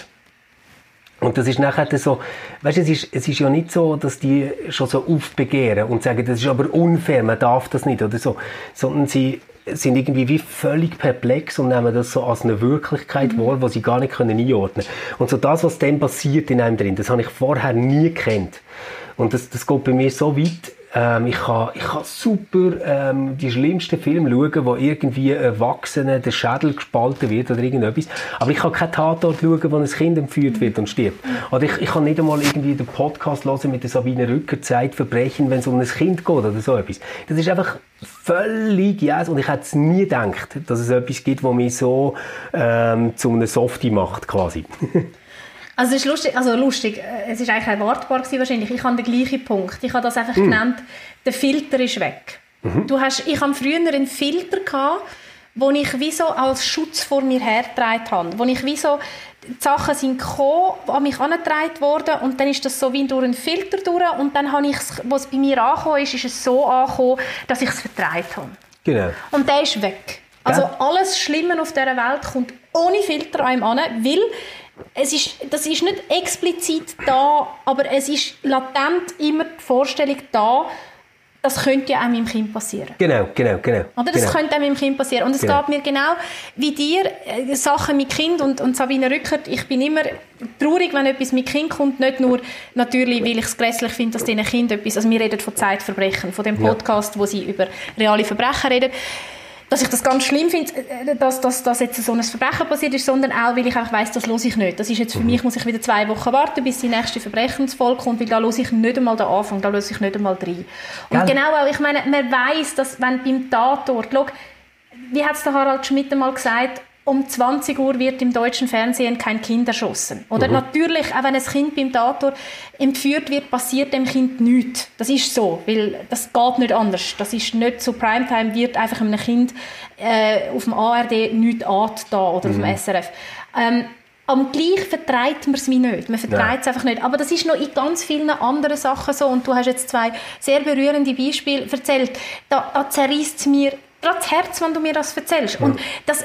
Und das ist nachher so, weißt du, es ist, es ist ja nicht so, dass die schon so aufbegehren und sagen, das ist aber unfair, man darf das nicht oder so, sondern sie sind irgendwie wie völlig perplex und nehmen das so als eine Wirklichkeit mhm. wahr, die sie gar nicht können einordnen können. Und so das, was dann passiert in einem drin, das habe ich vorher nie gekannt. Und das, das geht bei mir so weit, ähm, ich, kann, ich kann super ähm, die schlimmsten Filme schauen, wo irgendwie Erwachsene der Schädel gespalten wird oder irgendetwas. Aber ich kann keinen Tatort schauen, wo ein Kind entführt wird und stirbt. Oder ich, ich kann nicht einmal irgendwie den Podcast hören mit der Sabine Rücker, Zeitverbrechen, wenn es um ein Kind geht oder so etwas. Das ist einfach völlig yes. Und ich hätte es nie gedacht, dass es etwas gibt, das mich so ähm, zu einem Softie macht, quasi. Also es ist lustig, also lustig, äh, es ist eigentlich erwartbar gewesen wahrscheinlich. Ich habe den gleichen Punkt. Ich habe das einfach mhm. genannt, der Filter ist weg. Mhm. Du hast, ich habe früher einen Filter gehabt, wo ich wie so als Schutz vor mir hergetragen habe. Wo ich wie so, die Sachen sind gekommen, an mich herangetragen worden und dann ist das so wie durch einen Filter durch und dann habe ich was bei mir angekommen ist, ist es so angekommen, dass ich es vertragen habe. Genau. Und der ist weg. Also alles Schlimme auf dieser Welt kommt ohne Filter an ihm an, weil es ist, das ist nicht explizit da, aber es ist latent immer die Vorstellung da, das könnte ja auch meinem Kind passieren. Genau, genau, genau. Oder das genau. könnte auch meinem Kind passieren. Und es Genau. geht mir genau wie dir, äh, Sachen mit Kind und, und Sabine Rückert, ich bin immer traurig, wenn etwas mit Kind kommt, nicht nur natürlich, weil ich es grässlich finde, dass diesen Kind etwas, also wir reden von Zeitverbrechen, von dem Ja. Podcast, wo sie über reale Verbrechen reden, dass ich das ganz schlimm finde, äh, dass, dass, dass jetzt so ein Verbrechen passiert ist, sondern auch, weil ich einfach weiss, das höre ich nicht. Das ist jetzt für mich, muss ich wieder zwei Wochen warten, bis die nächste Verbrechensfolge kommt, weil da höre ich nicht einmal den Anfang, da höre ich nicht einmal rein. Und Gell? genau auch, ich meine, man weiss, dass wenn beim Tatort, schau, wie hat es der Harald Schmidt einmal gesagt, um 20 Uhr wird im deutschen Fernsehen kein Kind erschossen. Oder natürlich, auch wenn ein Kind beim Tatort entführt wird, passiert dem Kind nichts. Das ist so, weil das geht nicht anders. Das ist nicht so Primetime, wird einfach einem Kind äh, auf dem ARD nichts da oder auf dem SRF. Ähm, am gleich vertreibt man es wie nicht. Man vertreibt es einfach nicht. Aber das ist noch in ganz vielen anderen Sachen so. Und du hast jetzt zwei sehr berührende Beispiele erzählt. Da, da zerreißt es mir gerade das Herz, wenn du mir das erzählst. Und das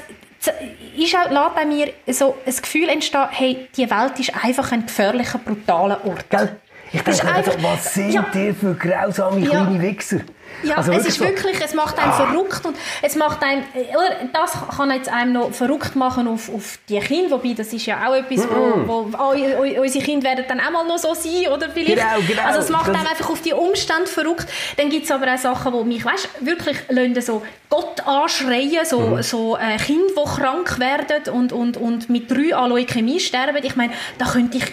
ist auch, lässt bei mir so ein Gefühl entstehen, hey, die Welt ist einfach ein gefährlicher, brutaler Ort. Gell? Ich Das ist denke einfach, was sind Ja. ihr für grausame Ja. kleine Wichser? Ja, Also es ist wirklich, es macht einen verrückt und es macht einen, oder das kann jetzt einem noch verrückt machen auf, auf die Kinder, wobei das ist ja auch etwas, wo, wo oh, oh, unsere Kinder werden dann auch mal noch so sein, oder vielleicht. Genau, genau. Also es macht Das- einem einfach auf die Umstände verrückt. Dann gibt es aber auch Sachen, die mich, weißt, wirklich lassen so Gott anschreien, so, Mhm. so äh, Kinder, die krank werden und, und, und mit drei an Leukämie sterben. Ich meine, da könnte ich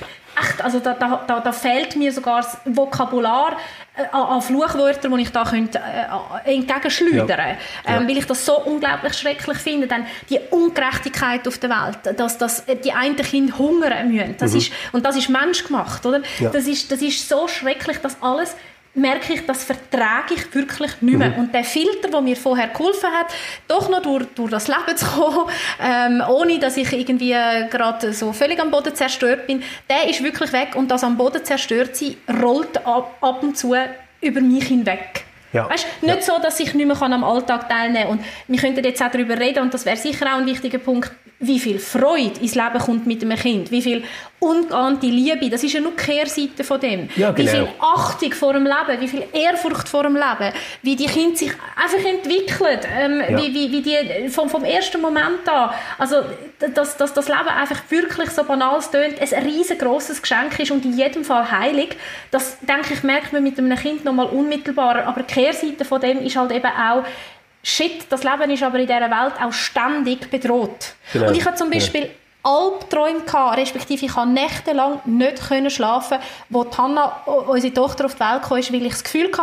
echt, also da, da, da, da fehlt mir sogar das Vokabular äh, an, an Fluchwörtern, die ich da könnte, äh, entgegenschleudern Ja. ähm. Weil ich das so unglaublich schrecklich finde. Dann die Ungerechtigkeit auf der Welt, dass, dass die einen Kinder hungern müssen. Das ist, und das ist menschgemacht, oder? Mhm. Ja. Das, ist, das ist so schrecklich, dass alles merke ich, das vertrage ich wirklich nicht Mhm. mehr. Und der Filter, der mir vorher geholfen hat, doch noch durch, durch das Leben zu kommen, ähm, ohne dass ich irgendwie äh, gerade so völlig am Boden zerstört bin, der ist wirklich weg. Und das am Boden zerstört sein, rollt ab, ab und zu über mich hinweg. Ja. Weißt, nicht so, dass ich nicht mehr kann am Alltag teilnehmen kann. Und wir könnten jetzt auch darüber reden, und das wäre sicher auch ein wichtiger Punkt, wie viel Freude ins Leben kommt mit einem Kind, wie viel ungeahnte Liebe, das ist ja nur die Kehrseite von dem. Ja, Wie genau. viel Achtung vor dem Leben, wie viel Ehrfurcht vor dem Leben, wie die Kinder sich einfach entwickeln, ähm, Ja. wie, wie, wie die vom, vom ersten Moment an, also dass, dass das Leben einfach wirklich so banal es tönt, ein riesengroßes Geschenk ist und in jedem Fall heilig, das denke ich merkt man mit einem Kind noch mal unmittelbarer, aber die Kehrseite von dem ist halt eben auch Shit, das Leben ist aber in dieser Welt auch ständig bedroht. Genau. Und ich habe zum Ja. Beispiel Albträume gehabt, respektive ich konnte nächtelang nicht können schlafen, wo Hanna, unsere Tochter, auf die Welt kam, weil ich das Gefühl hatte,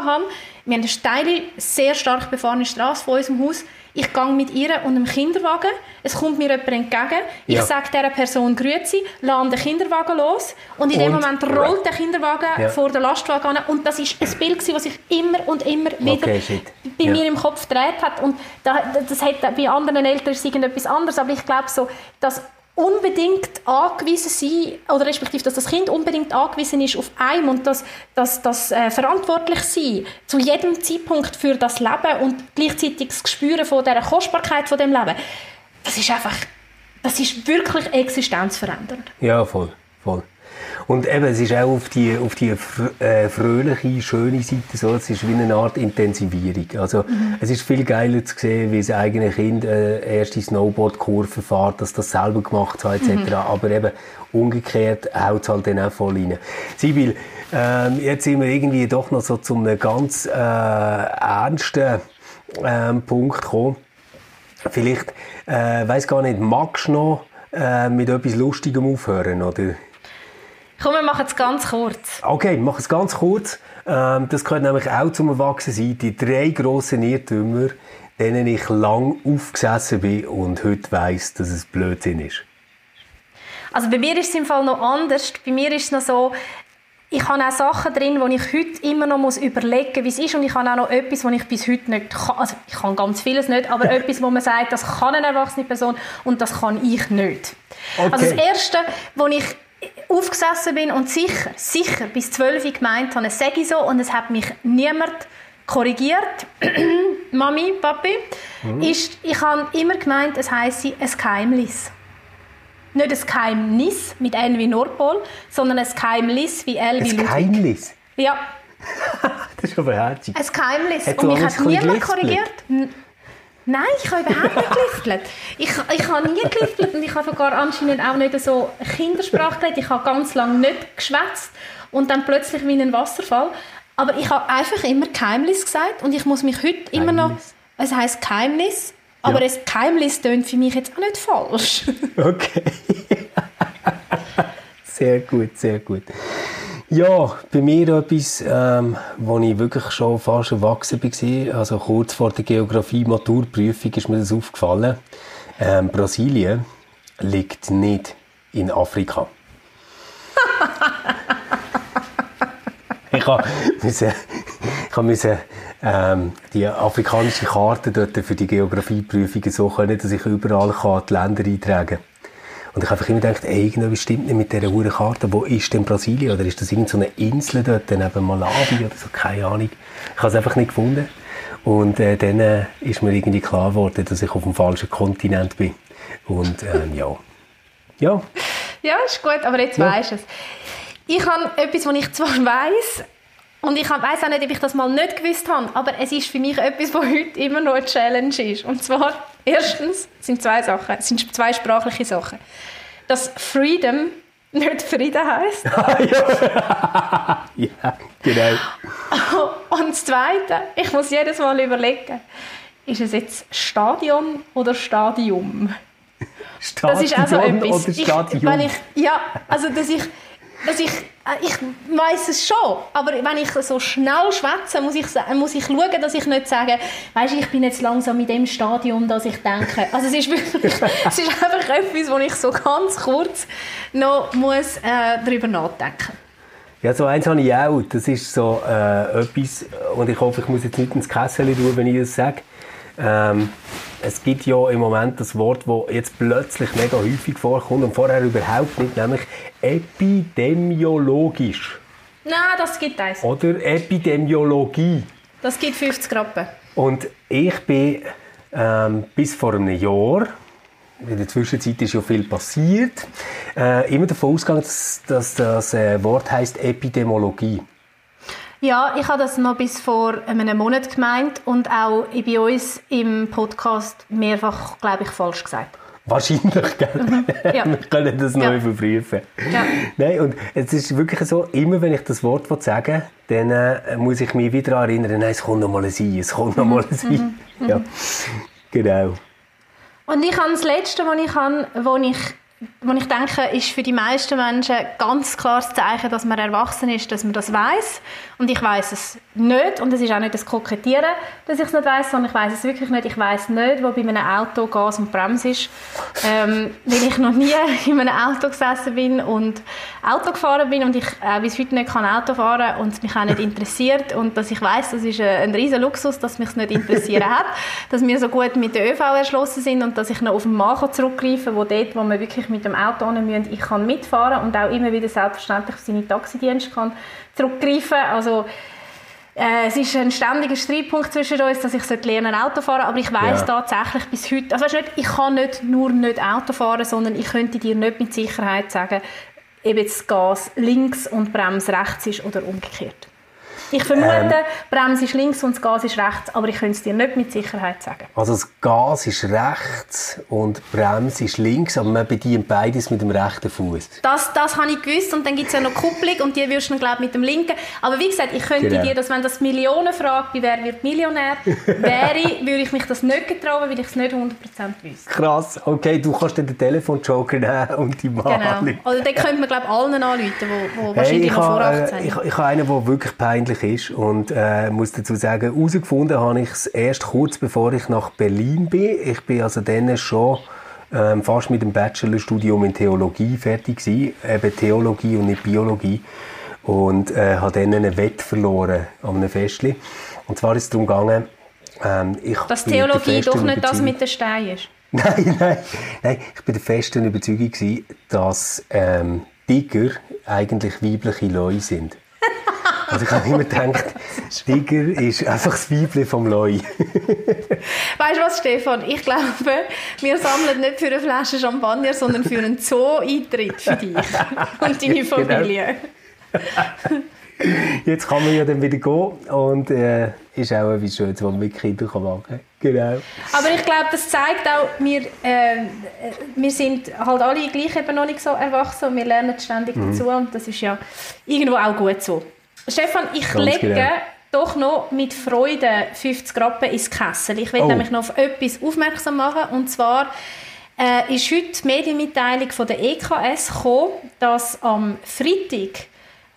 wir haben eine steile, sehr stark befahrene Straße vor unserem Haus. Ich gehe mit ihr und einem Kinderwagen. Es kommt mir jemand entgegen. Ich Ja. sage dieser Person Grüezi, lasse den Kinderwagen los und in dem Und- Moment rollt der Kinderwagen Ja. vor den Lastwagen an und das ist ein Bild, was sich immer und immer wieder Okay, bei Ja. mir im Kopf gedreht hat. Und da, das hat bei anderen Eltern irgendetwas anderes, aber ich glaube so, dass unbedingt angewiesen sein, oder respektive, dass das Kind unbedingt angewiesen ist auf einem und dass das, das äh, verantwortlich sein zu jedem Zeitpunkt für das Leben und gleichzeitig das Gespüren von dieser Kostbarkeit von dem Leben, das ist einfach, das ist wirklich existenzverändernd. Ja, voll, voll. Und eben, es ist auch auf die, auf die äh, fröhliche, schöne Seite so, es ist wie eine Art Intensivierung. Also, es ist viel geiler zu sehen, wie das eigene Kind äh, erste Snowboard-Kurve fährt, dass das selber gemacht hat, etc. Aber eben, umgekehrt haut es halt dann auch voll rein. Sibyl, ähm, jetzt sind wir irgendwie doch noch so zu einem ganz äh, ernsten ähm, Punkt gekommen. Vielleicht, äh, weiß gar nicht, magst du noch äh, mit etwas Lustigem aufhören, oder? Komm, wir machen es ganz kurz. Okay, wir machen es ganz kurz. Ähm, das gehört nämlich auch zum Erwachsensein. Die drei grossen Irrtümer, denen ich lang aufgesessen bin und heute weiss, dass es Blödsinn ist. Also bei mir ist es im Fall noch anders. Bei mir ist es noch so, ich habe auch Sachen drin, wo ich heute immer noch muss überlegen muss, wie es ist. Und ich habe auch noch etwas, was ich bis heute nicht kann. Also ich kann ganz vieles nicht, aber etwas, wo man sagt, das kann eine erwachsene Person und das kann ich nicht. Okay. Also das Erste, wo ich aufgesessen bin und sicher, sicher bis 12 Uhr gemeint habe, es sage ich so und es hat mich niemand korrigiert, Mami, Papi, ist, ich habe immer gemeint, es heisse ein Geheimnis. Nicht ein Geheimnis mit N wie Nordpol, sondern ein Geheimnis wie L wie Ein Ludwig. Geheimnis? Ja, Das ist aber herzig. ein Geheimnis. Hat Und mich hat niemand korrigiert. Nein, ich habe überhaupt nicht gelispelt. Ich, ich habe nie gelispelt und ich habe sogar anscheinend auch nicht so Kindersprache geredet. Ich habe ganz lange nicht geschwätzt und dann plötzlich wie ein Wasserfall. Aber ich habe einfach immer Geheimnis gesagt und ich muss mich heute immer noch... Es heisst Geheimnis, aber Ja. ein Geheimnis tönt für mich jetzt auch nicht falsch. Okay. sehr gut, sehr gut. Ja, bei mir etwas, ähm, wo ich wirklich schon fast erwachsen war, also kurz vor der Geografie-Maturprüfung ist mir das aufgefallen. Ähm, Brasilien liegt nicht in Afrika. ich habe müssen, ich müssen, ähm, die afrikanische Karte dort für die Geografieprüfungen so können, dass ich überall kann die Länder eintragen kann. Und ich habe einfach immer gedacht, ey, irgendwas stimmt nicht mit dieser hohen Karte. Wo ist denn Brasilien? Oder ist das irgendeine so Insel dort neben Malawi oder so? Keine Ahnung. Ich habe es einfach nicht gefunden. Und äh, dann äh, ist mir irgendwie klar geworden, dass ich auf dem falschen Kontinent bin. Und ähm, ja. Ja, Ja, ist gut, aber jetzt Ja. weisst du es. Ich habe etwas, was ich zwar weiss, und ich weiß auch nicht, ob ich das mal nicht gewusst habe, aber es ist für mich etwas, was heute immer noch eine Challenge ist. Und zwar, erstens, sind zwei Sachen, sind zwei sprachliche Sachen. Dass Freedom nicht Frieden heisst. ja, genau. Und das Zweite, ich muss jedes Mal überlegen, ist es jetzt Stadion oder Stadium? Stadion Das ist auch so etwas. Ich, wenn ich, ja, also dass ich, dass ich, äh, ich weiß es schon, aber wenn ich so schnell schwätze, muss ich, muss ich schauen, dass ich nicht sage, weißt, ich bin jetzt langsam in dem Stadium, dass ich denke. Also es ist wirklich, es ist einfach etwas, wo ich so ganz kurz noch muss äh, darüber nachdenken. Ja, so eins habe ich auch. Das ist so äh, etwas, und ich hoffe, ich muss jetzt nicht ins Kessel tun, wenn ich das sage. Ähm, es gibt ja im Moment das Wort, das jetzt plötzlich mega häufig vorkommt und vorher überhaupt nicht, nämlich epidemiologisch Nein, das gibt eins. oder Epidemiologie. Das gibt 50 Rappen. Und ich bin ähm, bis vor einem Jahr, in der Zwischenzeit ist ja viel passiert, äh, immer davon ausgegangen, dass, dass das äh, Wort heißt Epidemiologie. Ja, ich habe das noch bis vor einem Monat gemeint und auch bei uns im Podcast mehrfach, glaube ich, falsch gesagt. Wahrscheinlich, gell? Ja. Wir können das noch Ja. überprüfen. Ja. Nein, und es ist wirklich so, immer wenn ich das Wort will sagen dann äh, muss ich mich wieder erinnern, nein, es kommt noch mal ein Sein, es kommt noch Mhm. mal ein Sein. Ja, genau. Und ich habe das Letzte, was ich habe, wo ich, wo ich denke, ist für die meisten Menschen ganz klares Zeichen, dass man erwachsen ist, dass man das weiß. Und ich weiß es nicht. Und es ist auch nicht das Kokettieren, dass ich es nicht weiß, sondern ich weiß es wirklich nicht. Ich weiß nicht, wo bei einem Auto Gas und Bremse ist, ähm, weil ich noch nie in einem Auto gesessen bin und Auto gefahren bin und ich äh, bis heute nicht kann Auto fahren und es mich auch nicht interessiert und dass ich weiß, das ist äh, ein riesen Luxus, dass mich es nicht interessieren hat, dass wir so gut mit der ÖV erschlossen sind und dass ich noch auf den zurückgreifen kann, wo dort, wo wir wirklich mit dem Auto hin müssen, ich kann mitfahren und auch immer wieder selbstverständlich auf seine Taxidienste kann zurückgreifen. Also äh, es ist ein ständiger Streitpunkt zwischen uns, dass ich lernen Auto fahren aber ich weiß Ja. tatsächlich bis heute, also weißt nicht, ich kann nicht nur nicht Auto fahren, sondern ich könnte dir nicht mit Sicherheit sagen, ob jetzt Gas links und Bremse rechts ist oder umgekehrt. Ich vermute, Ähm. Bremse ist links und das Gas ist rechts, aber ich könnte es dir nicht mit Sicherheit sagen. Also das Gas ist rechts und Bremse ist links, aber man bedient beides mit dem rechten Fuß. Das, das habe ich gewusst und dann gibt es ja noch Kupplung und die wirst du glaube mit dem linken. Aber wie gesagt, ich könnte Genau. dir das, wenn das Millionenfrage bei «Wer wird Millionär» wäre, würde ich mich das nicht getrauen, weil ich es nicht 100% wüsste. Krass, okay, du kannst dann den Telefonjoker nehmen und die Mann Genau. anrufen. Oder dann könnte man glaube ich allen anrufen, die, die Hey, wahrscheinlich ich noch vor habe 18 äh, ich, ich habe einen, der wirklich peinlich ist und äh, muss dazu sagen, herausgefunden habe ich es erst kurz bevor ich nach Berlin bin. Ich bin also dann schon ähm, fast mit dem Bachelorstudium in Theologie fertig gewesen, eben Theologie und nicht Biologie und äh, habe dann einen Wett verloren an einem Festli. Und zwar ist es darum gegangen, ähm, ich Dass Theologie doch nicht das mit den Steinen ist. Nein, nein, nein. Ich bin der festen Überzeugung, gewesen, dass ähm, Tiger eigentlich weibliche Leute sind. Also ich habe immer gedacht, Tiger ist einfach das Weibchen vom Leu. weißt du was, Stefan? Ich glaube, wir sammeln nicht für eine Flasche Champagner, sondern für einen Zoo-Eintritt für dich und deine genau. Familie. Genau. Jetzt kann man ja dann wieder gehen und äh, ist auch etwas Schönes, was man mit Kindern machen kann. Genau. Aber ich glaube, das zeigt auch, wir, äh, wir sind halt alle gleich eben noch nicht so erwachsen und wir lernen ständig mhm. dazu und das ist ja irgendwo auch gut so. Stefan, ich Ganz lege genau. doch noch mit Freude 50 Rappen ins Kessel. Ich will oh. nämlich noch auf etwas aufmerksam machen und zwar äh, ist heute die Medienmitteilung von der EKS gekommen, dass am Freitag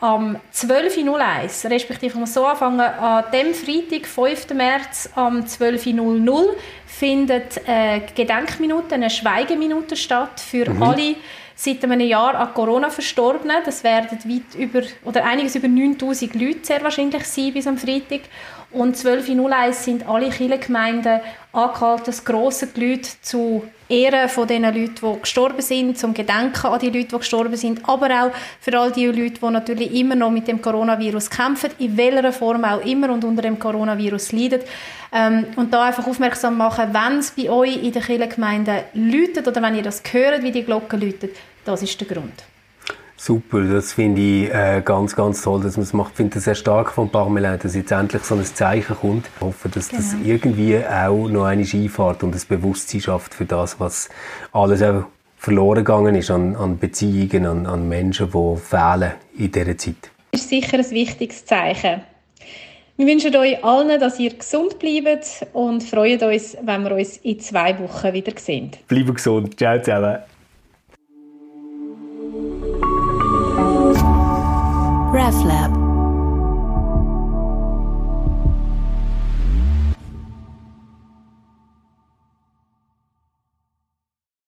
am 12.01, respektive ich muss so anfangen, an dem Freitag, 5. März, am 12.00 findet eine Gedenkminute, eine Schweigeminute statt für mhm. alle seit einem Jahr an Corona Verstorbenen. Das werden weit über, oder einiges über 9000 Leute sehr wahrscheinlich sein bis am Freitag. Und 12.01 sind alle Kirchengemeinden angehalten, das grosse Gelüt zu Ehren von den Leuten, die gestorben sind, zum Gedenken an die Leute, die gestorben sind, aber auch für all die Leute, die natürlich immer noch mit dem Coronavirus kämpfen, in welcher Form auch immer und unter dem Coronavirus leiden. Ähm, und da einfach aufmerksam machen, wenn es bei euch in der Kirchengemeinde läutet oder wenn ihr das hört, wie die Glocke läutet, das ist der Grund. Super, das finde ich äh, ganz, ganz toll, dass man es macht. Ich finde es sehr stark von Parmelin, dass jetzt endlich so ein Zeichen kommt. Ich hoffe, dass genau. das irgendwie auch noch eine Skifahrt und ein Bewusstsein schafft für das, was alles auch verloren gegangen ist an, an Beziehungen, an, an Menschen, die fehlen in dieser Zeit. Das ist sicher ein wichtiges Zeichen. Wir wünschen euch allen, dass ihr gesund bleibt und freuen uns, wenn wir uns in zwei Wochen wieder sehen. Bleibt gesund. Ciao zusammen. RefLab.